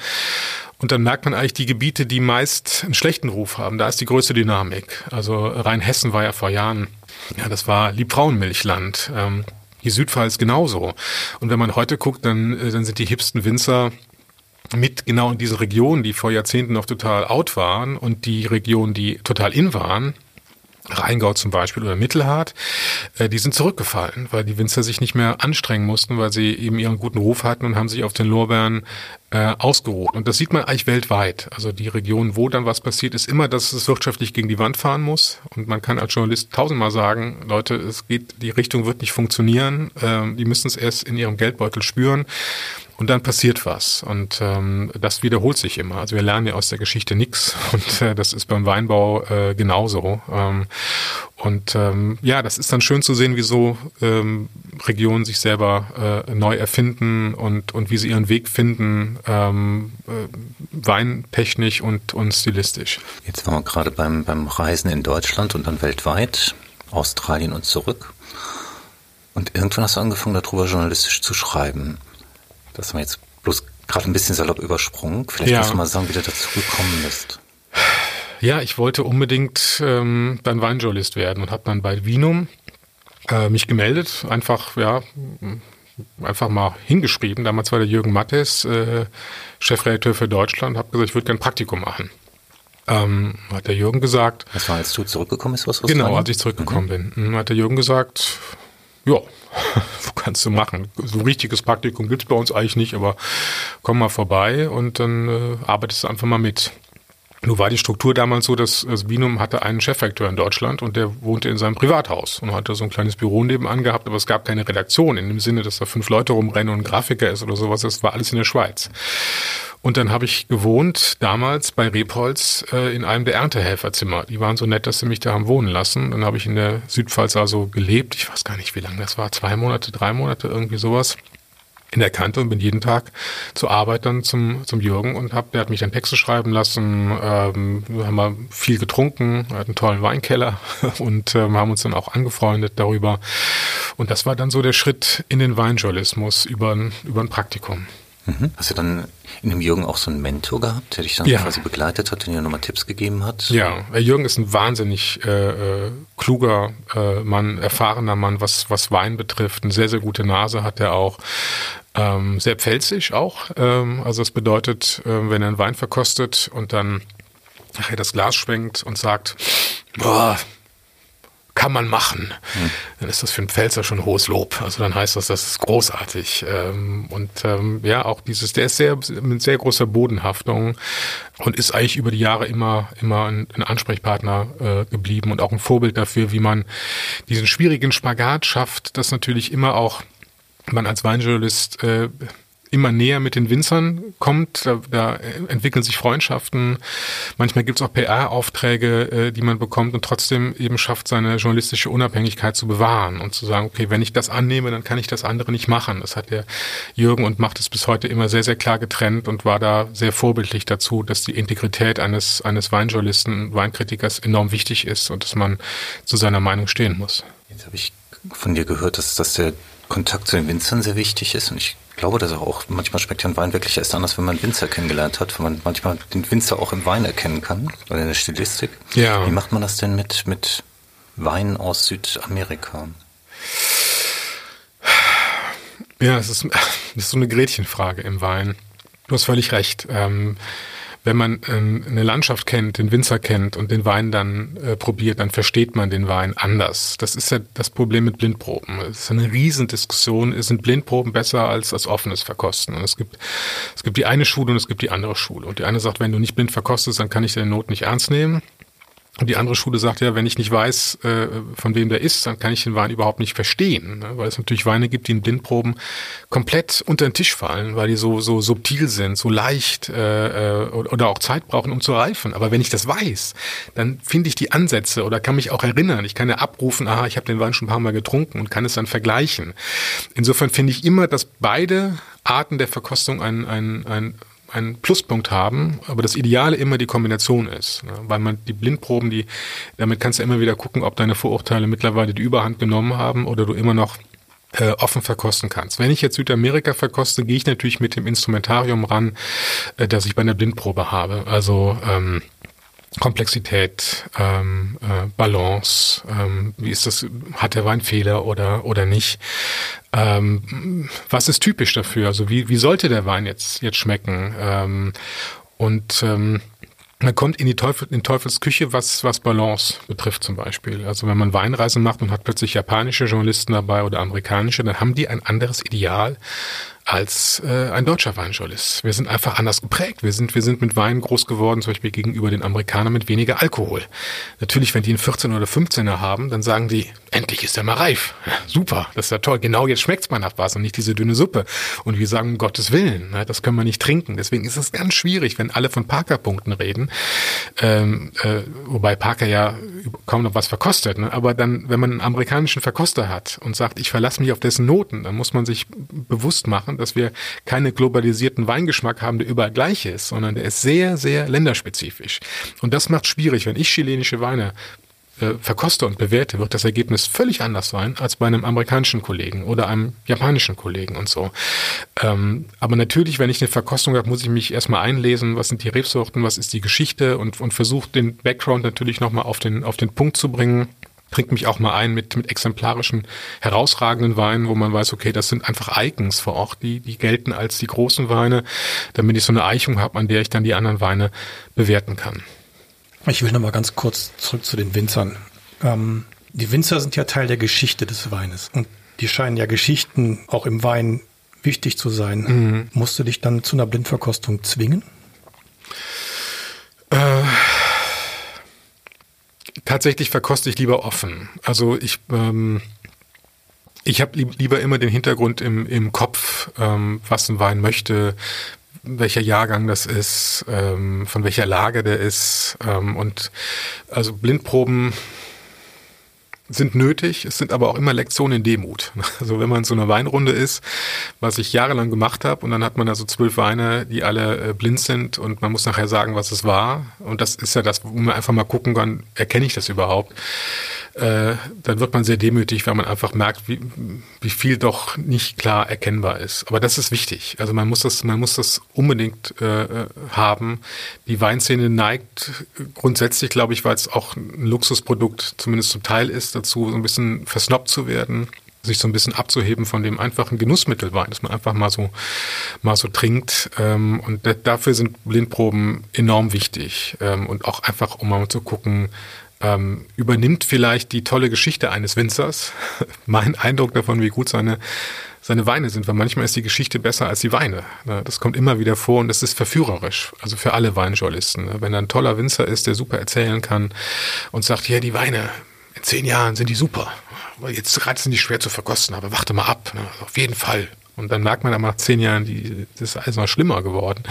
Und dann merkt man eigentlich die Gebiete, die meist einen schlechten Ruf haben. Da ist die größte Dynamik. Also Rheinhessen war ja vor Jahren, ja, das war Liebfrauenmilchland. Ähm, die Südpfalz genauso. Und wenn man heute guckt, dann, äh, dann sind die hipsten Winzer mit genau in diese Regionen, die vor Jahrzehnten noch total out waren und die Regionen, die total in waren, Rheingau zum Beispiel oder Mittelhart, äh, die sind zurückgefallen, weil die Winzer sich nicht mehr anstrengen mussten, weil sie eben ihren guten Ruf hatten und haben sich auf den Lorbeeren äh, ausgeruht. Und das sieht man eigentlich weltweit. Also die Region, wo dann was passiert, ist immer, dass es wirtschaftlich gegen die Wand fahren muss. Und man kann als Journalist tausendmal sagen, Leute, es geht, die Richtung wird nicht funktionieren. Ähm, die müssen es erst in ihrem Geldbeutel spüren. Und dann passiert was. Und ähm, das wiederholt sich immer. Also wir lernen ja aus der Geschichte nichts. Und äh, das ist beim Weinbau äh, genauso. Ähm, und ähm, ja, das ist dann schön zu sehen, wie so ähm, Regionen sich selber äh, neu erfinden und, und wie sie ihren Weg finden, ähm, äh, weintechnisch und, und stilistisch. Jetzt waren wir gerade beim, beim Reisen in Deutschland und dann weltweit, Australien und zurück. Und irgendwann hast du angefangen, darüber journalistisch zu schreiben. Das haben wir jetzt bloß gerade ein bisschen salopp übersprungen. Vielleicht ja. musst du mal sagen, wie du dazu gekommen bist. Ja, ich wollte unbedingt ähm, dann Weinjournalist werden und habe dann bei Vinum äh, mich gemeldet, einfach ja einfach mal hingeschrieben. Damals war der Jürgen Mattes äh, Chefredakteur für Deutschland, habe gesagt, ich würde gerne ein Praktikum machen. Ähm, hat der Jürgen gesagt. Das war, als du zurückgekommen bist, was Genau, als ich zurückgekommen mhm. bin. Hat der Jürgen gesagt, ja, kannst du machen. So ein richtiges Praktikum gibt's bei uns eigentlich nicht, aber komm mal vorbei und dann äh, arbeitest du einfach mal mit. Nur war die Struktur damals so, dass das Binum hatte einen Chefredakteur in Deutschland und der wohnte in seinem Privathaus und hatte so ein kleines Büro nebenan gehabt, aber es gab keine Redaktion in dem Sinne, dass da fünf Leute rumrennen und ein Grafiker ist oder sowas. Das war alles in der Schweiz. Und dann habe ich gewohnt, damals bei Rebholz, äh, in einem der Erntehelferzimmer. Die waren so nett, dass sie mich da haben wohnen lassen. Dann habe ich in der Südpfalz also gelebt. Ich weiß gar nicht, wie lange das war. Zwei Monate, drei Monate, irgendwie sowas in der Kante und bin jeden Tag zur Arbeit dann zum, zum Jürgen und hab, der hat mich dann Texte schreiben lassen, ähm, wir haben mal viel getrunken, er hat einen tollen Weinkeller und ähm, haben uns dann auch angefreundet darüber. Und das war dann so der Schritt in den Weinjournalismus über, über ein Praktikum. Mhm. Hast du dann in dem Jürgen auch so einen Mentor gehabt, der dich dann ja. quasi begleitet hat und dir nochmal Tipps gegeben hat? Ja, Jürgen ist ein wahnsinnig äh, äh, kluger äh, Mann, erfahrener Mann, was, was Wein betrifft. Eine sehr, sehr gute Nase hat er auch. Ähm, sehr pfälzig auch. Ähm, also das bedeutet, äh, wenn er einen Wein verkostet und dann nachher das Glas schwenkt und sagt, boah, kann man machen, hm. dann ist das für einen Pfälzer schon hohes Lob. Also dann heißt das, das ist großartig. Ähm, und ähm, ja, auch dieses, der ist sehr mit sehr großer Bodenhaftung und ist eigentlich über die Jahre immer immer ein, ein Ansprechpartner äh, geblieben und auch ein Vorbild dafür, wie man diesen schwierigen Spagat schafft, dass natürlich immer auch man als Weinjournalist äh, immer näher mit den Winzern kommt. Da, da entwickeln sich Freundschaften. Manchmal gibt es auch PR-Aufträge, äh, die man bekommt und trotzdem eben schafft, seine journalistische Unabhängigkeit zu bewahren und zu sagen, okay, wenn ich das annehme, dann kann ich das andere nicht machen. Das hat der Jürgen und macht es bis heute immer sehr, sehr klar getrennt und war da sehr vorbildlich dazu, dass die Integrität eines, eines Weinjournalisten, Weinkritikers enorm wichtig ist und dass man zu seiner Meinung stehen muss. Jetzt habe ich von dir gehört, dass, dass der Kontakt zu den Winzern sehr wichtig ist. Und ich glaube, dass auch manchmal schmeckt ja ein Wein wirklich erst anders, wenn man Winzer kennengelernt hat, wenn man manchmal den Winzer auch im Wein erkennen kann oder in der Stilistik. Ja. Wie macht man das denn mit, mit Wein aus Südamerika? Ja, es ist, das ist so eine Gretchenfrage im Wein. Du hast völlig recht. Ähm, wenn man ähm, eine Landschaft kennt, den Winzer kennt und den Wein dann äh, probiert, dann versteht man den Wein anders. Das ist ja das Problem mit Blindproben. Es ist eine Riesendiskussion. Sind Blindproben besser als, als offenes Verkosten? Und es gibt, es gibt die eine Schule und es gibt die andere Schule. Und die eine sagt, wenn du nicht blind verkostest, dann kann ich deine Not nicht ernst nehmen. Und die andere Schule sagt ja, wenn ich nicht weiß, äh, von wem der ist, dann kann ich den Wein überhaupt nicht verstehen. Ne? Weil es natürlich Weine gibt, die in Blindproben komplett unter den Tisch fallen, weil die so, so subtil sind, so leicht äh, äh oder auch Zeit brauchen, um zu reifen. Aber wenn ich das weiß, dann finde ich die Ansätze oder kann mich auch erinnern. Ich kann ja abrufen, aha, ich habe den Wein schon ein paar Mal getrunken und kann es dann vergleichen. Insofern finde ich immer, dass beide Arten der Verkostung ein, ein, ein einen Pluspunkt haben, aber das Ideale immer die Kombination ist. Ne? Weil man die Blindproben, die, damit kannst du immer wieder gucken, ob deine Vorurteile mittlerweile die Überhand genommen haben oder du immer noch äh, offen verkosten kannst. Wenn ich jetzt Südamerika verkoste, gehe ich natürlich mit dem Instrumentarium ran, äh, das ich bei einer Blindprobe habe. Also ähm, Komplexität, ähm, äh, Balance, ähm, wie ist das, hat der Wein Fehler oder, oder nicht? Ähm, was ist typisch dafür? Also wie, wie sollte der Wein jetzt, jetzt schmecken? Ähm, und ähm, man kommt in die Teufel, in Teufels Küche, was, was Balance betrifft zum Beispiel. Also wenn man Weinreisen macht und hat plötzlich japanische Journalisten dabei oder amerikanische, dann haben die ein anderes Ideal als äh, ein deutscher Weinjournalist. Wir sind einfach anders geprägt. Wir sind, wir sind mit Wein groß geworden, zum Beispiel gegenüber den Amerikanern mit weniger Alkohol. Natürlich, wenn die einen 14 oder 15er haben, dann sagen die, endlich ist er mal reif. Super, das ist ja toll. Genau jetzt schmeckt's mal nach was und nicht diese dünne Suppe. Und wir sagen, um Gottes Willen, ne, das können wir nicht trinken. Deswegen ist es ganz schwierig, wenn alle von Parker-Punkten reden. Ähm, äh, wobei Parker ja kaum noch was verkostet. Ne? Aber dann, wenn man einen amerikanischen Verkoster hat und sagt, ich verlasse mich auf dessen Noten, dann muss man sich bewusst machen, dass wir keine globalisierten Weingeschmack haben, der überall gleich ist, sondern der ist sehr, sehr länderspezifisch. Und das macht schwierig, wenn ich chilenische Weine äh, verkoste und bewerte, wird das Ergebnis völlig anders sein als bei einem amerikanischen Kollegen oder einem japanischen Kollegen und so. Ähm, aber natürlich, wenn ich eine Verkostung habe, muss ich mich erstmal einlesen, was sind die Rebsorten, was ist die Geschichte und, und versuche den Background natürlich nochmal auf den, auf den Punkt zu bringen trinke mich auch mal ein mit, mit exemplarischen, herausragenden Weinen, wo man weiß, okay, das sind einfach Icons vor Ort, die, die gelten als die großen Weine, damit ich so eine Eichung habe, an der ich dann die anderen Weine bewerten kann. Ich will nochmal ganz kurz zurück zu den Winzern. Ähm, die Winzer sind ja Teil der Geschichte des Weines und die scheinen ja Geschichten auch im Wein wichtig zu sein. Mhm. Musst du dich dann zu einer Blindverkostung zwingen? Äh Tatsächlich verkoste ich lieber offen. Also ich ähm, ich habe lieber immer den Hintergrund im, im Kopf, ähm, was ein Wein möchte, welcher Jahrgang das ist, ähm, von welcher Lage der ist. Ähm, und also Blindproben sind nötig, es sind aber auch immer Lektionen in Demut. Also wenn man so eine Weinrunde ist, was ich jahrelang gemacht habe, und dann hat man also zwölf Weine, die alle äh, blind sind und man muss nachher sagen, was es war. Und das ist ja das, wo man einfach mal gucken kann, erkenne ich das überhaupt? Äh, dann wird man sehr demütig, weil man einfach merkt, wie, wie viel doch nicht klar erkennbar ist. Aber das ist wichtig. Also man muss das, man muss das unbedingt äh, haben. Die Weinszene neigt grundsätzlich, glaube ich, weil es auch ein Luxusprodukt zumindest zum Teil ist, dazu, so ein bisschen versnobbt zu werden sich so ein bisschen abzuheben von dem einfachen Genussmittelwein, dass man einfach mal so mal so trinkt. Ähm, und dafür sind Blindproben enorm wichtig ähm, und auch einfach, um mal zu gucken, ähm, übernimmt vielleicht die tolle Geschichte eines Winzers mein Eindruck davon, wie gut seine seine Weine sind, weil manchmal ist die Geschichte besser als die Weine. Ne? Das kommt immer wieder vor und das ist verführerisch, also für alle Weinjournalisten. Ne? Wenn da ein toller Winzer ist, der super erzählen kann und sagt, ja, die Weine, in zehn Jahren sind die super. Jetzt gerade sind die schwer zu verkosten, aber warte mal ab, ne? also auf jeden Fall. Und dann merkt man aber nach zehn Jahren, die, das ist alles noch schlimmer geworden.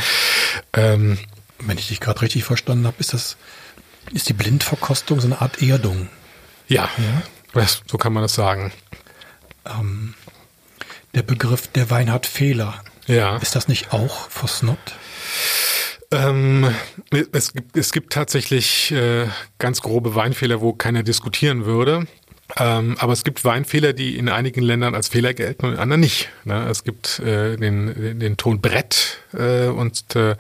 Ähm, Wenn ich dich gerade richtig verstanden habe, ist das ist die Blindverkostung so eine Art Erdung. Ja, ja? So kann man das sagen. Ähm, der Begriff, der Wein hat Fehler. Ja. Ist das nicht auch versnobbt? Ähm, es, gibt, es gibt tatsächlich äh, ganz grobe Weinfehler, wo keiner diskutieren würde. Ähm, aber es gibt Weinfehler, die in einigen Ländern als Fehler gelten und in anderen nicht. Ne? Es gibt äh, den, den Ton Brett äh, und äh,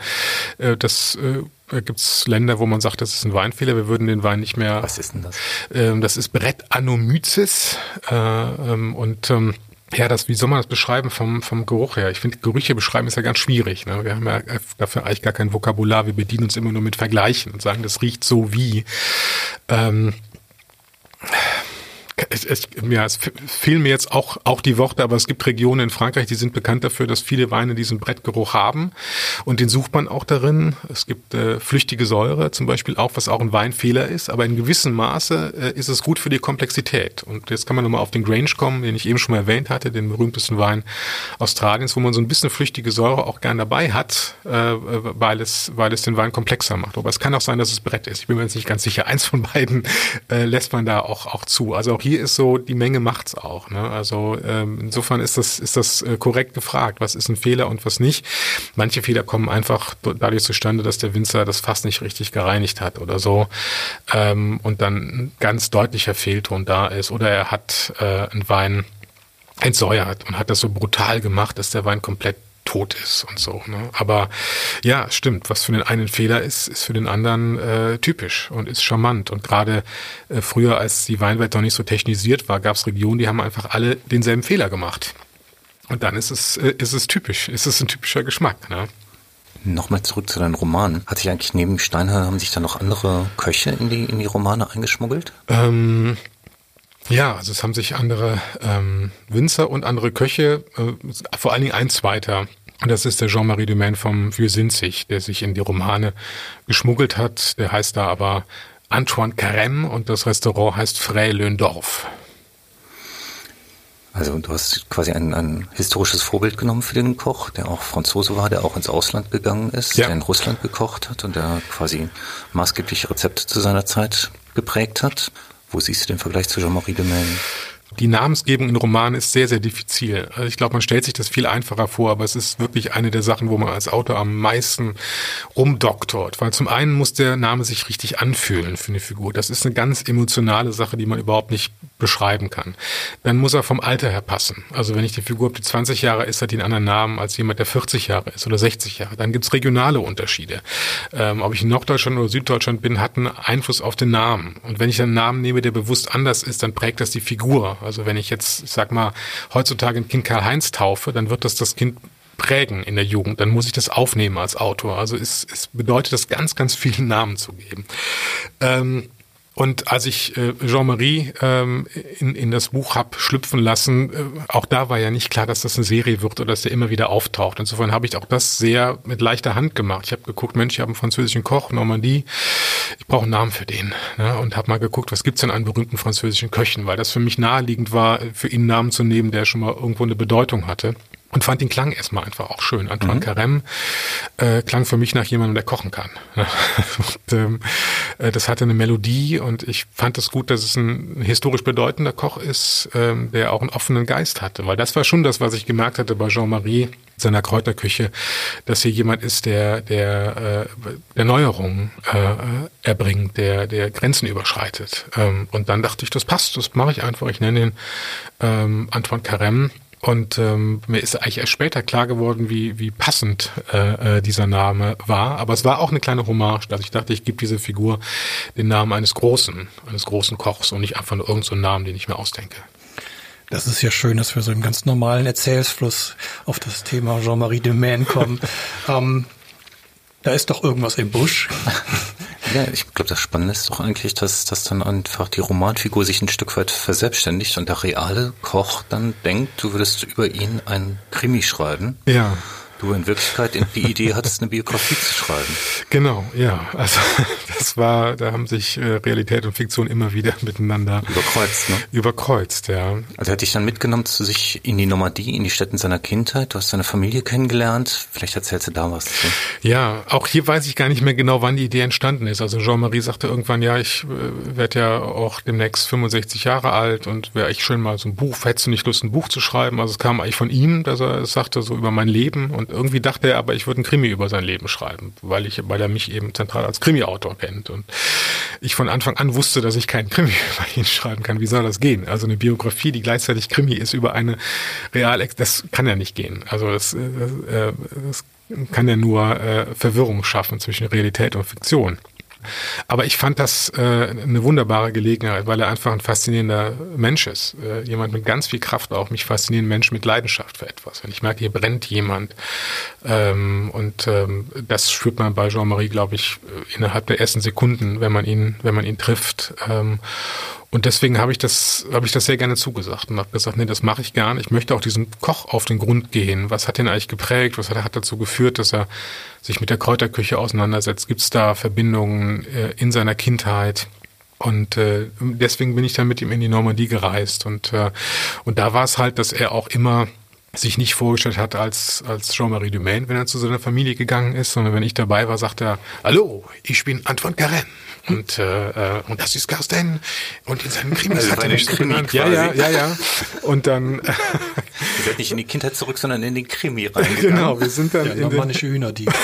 äh das äh, gibt es Länder, wo man sagt, das ist ein Weinfehler, wir würden den Wein nicht mehr. Was ist denn das? Ähm, das ist Brett Anomyces äh, ähm, und ähm, ja, das, wie soll man das beschreiben vom, vom Geruch her? Ich finde, Gerüche beschreiben ist ja ganz schwierig. Ne? Wir haben ja dafür eigentlich gar kein Vokabular. Wir bedienen uns immer nur mit Vergleichen und sagen, das riecht so wie. Ähm, es, es, ja, es fehlen mir jetzt auch, auch die Worte, aber es gibt Regionen in Frankreich, die sind bekannt dafür, dass viele Weine diesen Brettgeruch haben. Und den sucht man auch darin. Es gibt äh, flüchtige Säure zum Beispiel auch, was auch ein Weinfehler ist. Aber in gewissem Maße äh, ist es gut für die Komplexität. Und jetzt kann man nochmal auf den Grange kommen, den ich eben schon mal erwähnt hatte, den berühmtesten Wein Australiens, wo man so ein bisschen flüchtige Säure auch gern dabei hat, äh, weil, es, weil es den Wein komplexer macht. Aber es kann auch sein, dass es Brett ist. Ich bin mir jetzt nicht ganz sicher. Eins von beiden äh, lässt man da auch, auch zu. Also auch hier ist so, die Menge macht's auch. Ne? Also ähm, insofern ist das, ist das äh, korrekt gefragt, was ist ein Fehler und was nicht. Manche Fehler kommen einfach dadurch zustande, dass der Winzer das Fass nicht richtig gereinigt hat oder so ähm, und dann ein ganz deutlicher Fehlton da ist oder er hat äh, einen Wein entsäuert und hat das so brutal gemacht, dass der Wein komplett tot ist und so. Ne? Aber ja, stimmt. Was für den einen Fehler ist, ist für den anderen äh, typisch und ist charmant. Und gerade äh, früher, als die Weinwelt noch nicht so technisiert war, gab es Regionen, die haben einfach alle denselben Fehler gemacht. Und dann ist es, äh, ist es typisch, ist es ein typischer Geschmack. Ne? Nochmal zurück zu deinen Romanen. Hat sich eigentlich neben Steinheimer, haben sich da noch andere Köche in die, in die Romane eingeschmuggelt? Ähm, ja, also es haben sich andere ähm, Winzer und andere Köche, äh, vor allen Dingen ein zweiter, und das ist der Jean-Marie Dumaine vom Vieux Sinzig, der sich in die Romane geschmuggelt hat. Der heißt da aber Antoine Carême und das Restaurant heißt Frey Löndorf. Also du hast quasi ein, ein historisches Vorbild genommen für den Koch, der auch Franzose war, der auch ins Ausland gegangen ist, ja. der in Russland gekocht hat und der quasi maßgebliche Rezepte zu seiner Zeit geprägt hat. Wo siehst du den Vergleich zu Jean-Marie Demain? Die Namensgebung in Romanen ist sehr, sehr diffizil. Also ich glaube, man stellt sich das viel einfacher vor, aber es ist wirklich eine der Sachen, wo man als Autor am meisten rumdoktort. Weil zum einen muss der Name sich richtig anfühlen für eine Figur. Das ist eine ganz emotionale Sache, die man überhaupt nicht beschreiben kann. Dann muss er vom Alter her passen. Also wenn ich die Figur ab die 20 Jahre ist, hat die einen anderen Namen als jemand, der 40 Jahre ist oder 60 Jahre. Dann gibt's regionale Unterschiede. Ähm, ob ich in Norddeutschland oder Süddeutschland bin, hat einen Einfluss auf den Namen. Und wenn ich einen Namen nehme, der bewusst anders ist, dann prägt das die Figur. Also wenn ich jetzt, ich sag mal, heutzutage ein Kind Karl-Heinz taufe, dann wird das das Kind prägen in der Jugend, dann muss ich das aufnehmen als Autor. Also es, es bedeutet das ganz, ganz viele Namen zu geben. Ähm, und als ich äh, Jean-Marie ähm, in, in das Buch hab schlüpfen lassen, äh, auch da war ja nicht klar, dass das eine Serie wird oder dass er immer wieder auftaucht. Insofern habe ich auch das sehr mit leichter Hand gemacht. Ich habe geguckt, Mensch, ich habe einen französischen Koch, Normandie, ich brauche einen Namen für den. Ne? Und habe mal geguckt, was gibt's denn an berühmten französischen Köchen, weil das für mich naheliegend war, für ihn einen Namen zu nehmen, der schon mal irgendwo eine Bedeutung hatte und fand den Klang erstmal einfach auch schön. Antoine mhm. Carême äh, klang für mich nach jemandem, der kochen kann. und, ähm, äh, das hatte eine Melodie und ich fand es gut, dass es ein historisch bedeutender Koch ist, ähm, der auch einen offenen Geist hatte. Weil das war schon das, was ich gemerkt hatte bei Jean-Marie seiner Kräuterküche, dass hier jemand ist, der der äh, der Neuerungen äh, erbringt, der der Grenzen überschreitet. Ähm, und dann dachte ich, das passt, das mache ich einfach. Ich nenne ihn ähm, Antoine Carême und ähm, mir ist eigentlich erst später klar geworden, wie, wie passend äh, äh, dieser Name war. Aber es war auch eine kleine Hommage. Also ich dachte, ich gebe dieser Figur den Namen eines großen, eines großen Kochs und nicht einfach nur irgendeinen so Namen, den ich mir ausdenke. Das ist ja schön, dass wir so im ganz normalen Erzählsfluss auf das Thema Jean-Marie de Maine kommen. ähm, da ist doch irgendwas im Busch. Ja, ich glaube, das Spannende ist doch eigentlich, dass, dass dann einfach die Romanfigur sich ein Stück weit verselbstständigt und der reale Koch dann denkt, du würdest über ihn ein Krimi schreiben. Ja du in Wirklichkeit die Idee hattest, eine Biografie zu schreiben. Genau, ja. Also das war, da haben sich äh, Realität und Fiktion immer wieder miteinander überkreuzt, ne? Überkreuzt, ja. Also er hat dich dann mitgenommen zu sich in die Normandie, in die Städte seiner Kindheit. Du hast seine Familie kennengelernt. Vielleicht erzählst du da was zu. Ja, auch hier weiß ich gar nicht mehr genau, wann die Idee entstanden ist. Also Jean-Marie sagte irgendwann, ja, ich äh, werde ja auch demnächst 65 Jahre alt und wäre ich schön mal so ein Buch, hättest du nicht Lust, ein Buch zu schreiben? Also es kam eigentlich von ihm, dass er es sagte, so über mein Leben und irgendwie dachte er, aber ich würde ein Krimi über sein Leben schreiben, weil ich, weil er mich eben zentral als Krimi-Autor kennt. Und ich von Anfang an wusste, dass ich keinen Krimi über ihn schreiben kann. Wie soll das gehen? Also eine Biografie, die gleichzeitig Krimi ist über eine real, das kann ja nicht gehen. Also das, äh, das kann ja nur äh, Verwirrung schaffen zwischen Realität und Fiktion. Aber ich fand das äh, eine wunderbare Gelegenheit, weil er einfach ein faszinierender Mensch ist. Äh, jemand mit ganz viel Kraft auch. Mich faszinieren Menschen mit Leidenschaft für etwas. Wenn ich merke, hier brennt jemand. Ähm, und ähm, das spürt man bei Jean-Marie, glaube ich, innerhalb der ersten Sekunden, wenn man ihn, wenn man ihn trifft. Ähm, und deswegen habe ich das, habe ich das sehr gerne zugesagt und habe gesagt, nee, das mache ich gerne. Ich möchte auch diesem Koch auf den Grund gehen. Was hat ihn eigentlich geprägt? Was hat, hat dazu geführt, dass er sich mit der Kräuterküche auseinandersetzt? Gibt es da Verbindungen äh, in seiner Kindheit? Und äh, deswegen bin ich dann mit ihm in die Normandie gereist. Und, äh, und da war es halt, dass er auch immer sich nicht vorgestellt hat als, als Jean-Marie Dumaine, wenn er zu seiner Familie gegangen ist, sondern wenn ich dabei war, sagt er, Hallo, ich bin Antoine Carême. Und, äh, äh, und das ist Carsten. Und in seinen Krimis also hat er mich so genannt. Ja, ja, ja, ja. Und dann. Ihr seid nicht in die Kindheit zurück, sondern in den Krimi reingegangen. Genau, wir sind dann ja, in den... Hühner, die.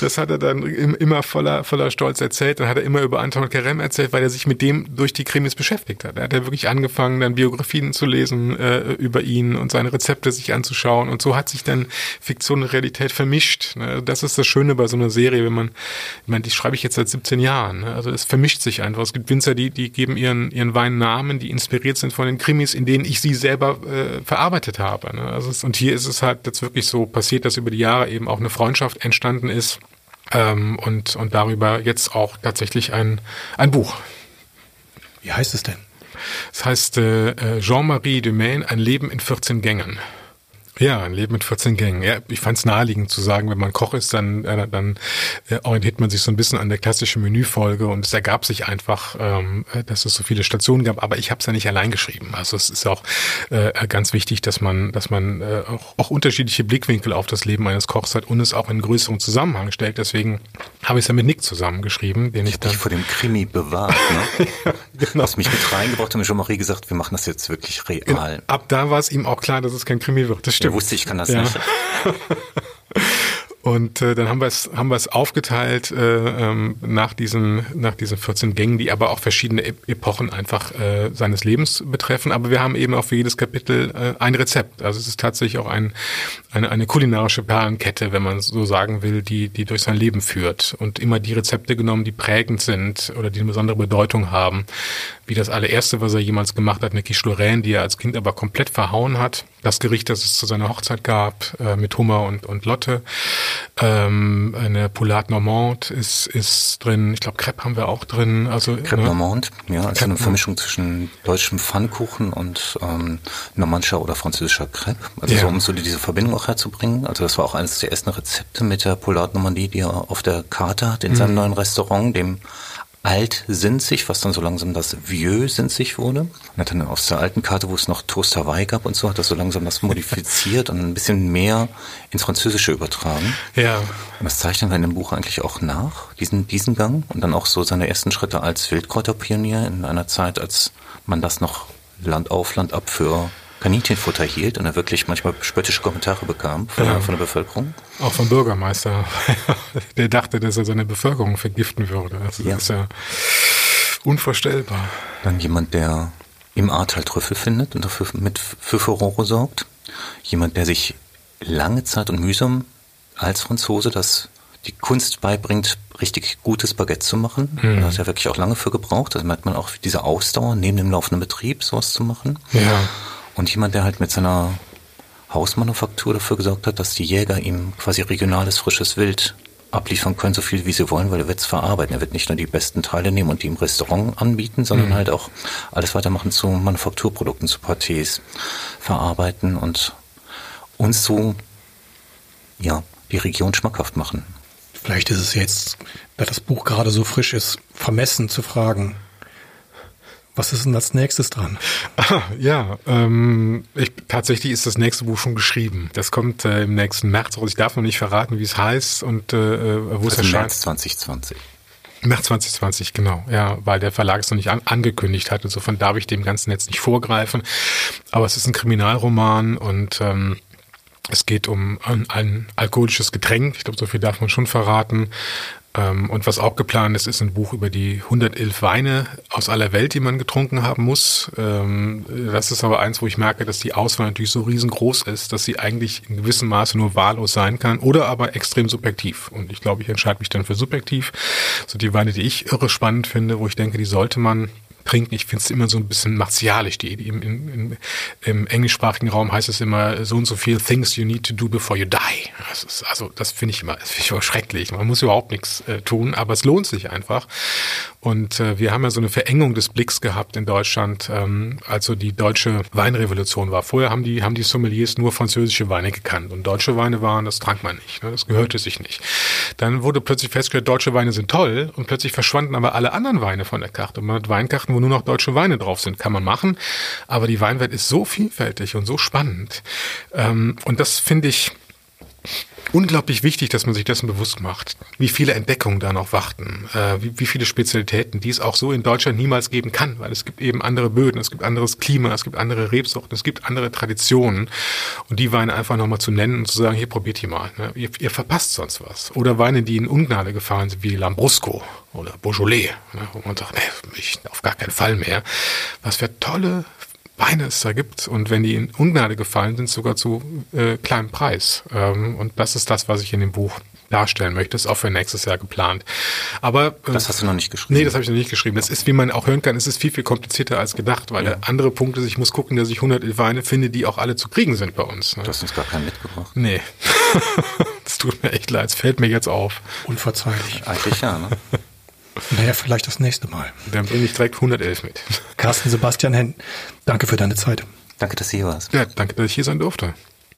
Das hat er dann immer voller, voller Stolz erzählt. Dann hat er immer über Anton Kerem erzählt, weil er sich mit dem durch die Krimis beschäftigt hat. Er hat ja wirklich angefangen, dann Biografien zu lesen äh, über ihn und seine Rezepte sich anzuschauen. Und so hat sich dann Fiktion und Realität vermischt. Ne? Das ist das Schöne bei so einer Serie, wenn man, ich meine, die schreibe ich jetzt seit 17 Jahren. Ne? Also es vermischt sich einfach. Es gibt Winzer, die, die geben ihren, ihren Wein Namen, die inspiriert sind von den Krimis, in denen ich sie selber äh, verarbeitet habe. Ne? Also es, und hier ist es halt jetzt wirklich so passiert, dass über die Jahre eben auch eine Freundschaft entstanden ist ähm, und, und darüber jetzt auch tatsächlich ein, ein Buch. Wie heißt es denn? Es heißt äh, äh Jean-Marie Dumaine, ein Leben in 14 Gängen. Ja, ein Leben mit 14 Gängen. Ja, ich fand es naheliegend zu sagen, wenn man Koch ist, dann, äh, dann äh, orientiert man sich so ein bisschen an der klassischen Menüfolge und es ergab sich einfach, ähm, äh, dass es so viele Stationen gab, aber ich habe es ja nicht allein geschrieben. Also es ist auch äh, ganz wichtig, dass man, dass man äh, auch, auch unterschiedliche Blickwinkel auf das Leben eines Kochs hat und es auch in größeren Zusammenhang stellt. Deswegen habe ich es ja mit Nick zusammengeschrieben, den ich, ich dann vor dem Krimi bewahrt. Ne? ja, genau. Hast mich mit reingebracht und mir Jean-Marie gesagt, wir machen das jetzt wirklich real. Ab da war es ihm auch klar, dass es kein Krimi wird. Das stimmt. Er wusste, ich kann das ja. nicht. Und äh, dann haben wir es haben wir es aufgeteilt äh, ähm, nach diesen nach diesen 14 Gängen, die aber auch verschiedene Epochen einfach äh, seines Lebens betreffen. Aber wir haben eben auch für jedes Kapitel äh, ein Rezept. Also es ist tatsächlich auch ein, eine eine kulinarische Perlenkette, wenn man so sagen will, die die durch sein Leben führt und immer die Rezepte genommen, die prägend sind oder die eine besondere Bedeutung haben. Wie das allererste, was er jemals gemacht hat, eine Quiche Lorraine, die er als Kind aber komplett verhauen hat. Das Gericht, das es zu seiner Hochzeit gab äh, mit Hummer und und Lotte. Ähm, eine Poulade Normande ist, ist drin. Ich glaube, Crepe haben wir auch drin. Also, Crepe ne? Normande, ja, also Crepe eine Vermischung zwischen deutschem Pfannkuchen und ähm, normandscher oder französischer Crepe. Also ja. so, um so diese Verbindung auch herzubringen. Also das war auch eines der ersten Rezepte mit der Poulade Normandie, die er auf der Karte hat in mhm. seinem neuen Restaurant, dem altsinzig, was dann so langsam das Vieux sinzig wurde. Und hat dann aus der alten Karte, wo es noch Toast Hawaii gab und so, hat das so langsam das modifiziert und ein bisschen mehr ins Französische übertragen. Ja. Und das zeichnen wir in dem Buch eigentlich auch nach, diesen, diesen Gang und dann auch so seine ersten Schritte als Wildkräuterpionier in einer Zeit, als man das noch Land auf, Land ab für Kaninchenfutter hielt und er wirklich manchmal spöttische Kommentare bekam von, ja. der, von der Bevölkerung. Auch vom Bürgermeister. der dachte, dass er seine Bevölkerung vergiften würde. Also ja. Das ist ja unvorstellbar. Dann jemand, der im Ahrtal Trüffel findet und dafür mit für Furore sorgt. Jemand, der sich lange Zeit und mühsam als Franzose das die Kunst beibringt, richtig gutes Baguette zu machen. Mhm. Da hat er wirklich auch lange für gebraucht. Da merkt man auch diese Ausdauer, neben dem laufenden Betrieb sowas zu machen. Ja. Und jemand, der halt mit seiner Hausmanufaktur dafür gesorgt hat, dass die Jäger ihm quasi regionales frisches Wild abliefern können, so viel wie sie wollen, weil er wird es verarbeiten. Er wird nicht nur die besten Teile nehmen und die im Restaurant anbieten, sondern mhm. halt auch alles weitermachen zu Manufakturprodukten, zu Pâtés verarbeiten und uns so, ja, die Region schmackhaft machen. Vielleicht ist es jetzt, da das Buch gerade so frisch ist, vermessen zu fragen, was ist denn als nächstes dran? Ah, ja, ähm, ich, tatsächlich ist das nächste Buch schon geschrieben. Das kommt äh, im nächsten März raus. Ich darf noch nicht verraten, wie es heißt und äh, wo also es erscheint. März 2020. März 2020, genau, ja, weil der Verlag es noch nicht an, angekündigt hat. Insofern darf ich dem ganzen jetzt nicht vorgreifen. Aber es ist ein Kriminalroman und ähm, es geht um ein, ein alkoholisches Getränk. Ich glaube, so viel darf man schon verraten. Ähm, und was auch geplant ist, ist ein Buch über die 111 Weine aus aller Welt, die man getrunken haben muss. Ähm, das ist aber eins, wo ich merke, dass die Auswahl natürlich so riesengroß ist, dass sie eigentlich in gewissem Maße nur wahllos sein kann oder aber extrem subjektiv. Und ich glaube, ich entscheide mich dann für subjektiv. So die Weine, die ich irre spannend finde, wo ich denke, die sollte man trinken. Ich finde es immer so ein bisschen martialisch. Die, im, im, Im englischsprachigen Raum heißt es immer so und so viel Things you need to do before you die. Das ist, also das finde ich immer, das finde ich immer schrecklich. Man muss überhaupt nichts äh, tun, aber es lohnt sich einfach. Und äh, wir haben ja so eine Verengung des Blicks gehabt in Deutschland, ähm, also die deutsche Weinrevolution war. Vorher haben die, haben die Sommeliers nur französische Weine gekannt und deutsche Weine waren, das trank man nicht, ne? das gehörte sich nicht. Dann wurde plötzlich festgestellt, deutsche Weine sind toll und plötzlich verschwanden aber alle anderen Weine von der Karte. Und man hat Weinkarten, wo nur noch deutsche Weine drauf sind, kann man machen. Aber die Weinwelt ist so vielfältig und so spannend. Ähm, und das finde ich, unglaublich wichtig, dass man sich dessen bewusst macht, wie viele Entdeckungen da noch warten, äh, wie, wie, viele Spezialitäten, die es auch so in Deutschland niemals geben kann, weil es gibt eben andere Böden, es gibt anderes Klima, es gibt andere Rebsorten, es gibt andere Traditionen und die Weine einfach nochmal zu nennen und zu sagen, hier probiert ihr mal, ne? ihr, ihr, verpasst sonst was. Oder Weine, die in Ungnade gefallen sind, wie Lambrusco oder Beaujolais, ne? wo man sagt, nee, ich, auf gar keinen Fall mehr. Was für tolle Weine es da gibt und wenn die in Ungnade gefallen sind, sogar zu äh, kleinem Preis. Ähm, und das ist das, was ich in dem Buch darstellen möchte. Das ist auch für nächstes Jahr geplant. Aber äh, das hast du noch nicht geschrieben. Nee, das habe ich noch nicht geschrieben. Das ist, wie man auch hören kann, es ist viel viel komplizierter als gedacht, weil ja. der andere Punkt ist, ich muss gucken, dass ich 100 Weine finde, die auch alle zu kriegen sind bei uns. Ne? Du hast uns gar keinen mitgebracht. Nee. das tut mir echt leid. Es fällt mir jetzt auf. Unverzeihlich. Eigentlich ja. Ne? Naja, vielleicht das nächste Mal. Dann bringe ich direkt 111 mit. Carsten Sebastian Henn, danke für deine Zeit. Danke, dass du hier warst. Ja, danke, dass ich hier sein durfte.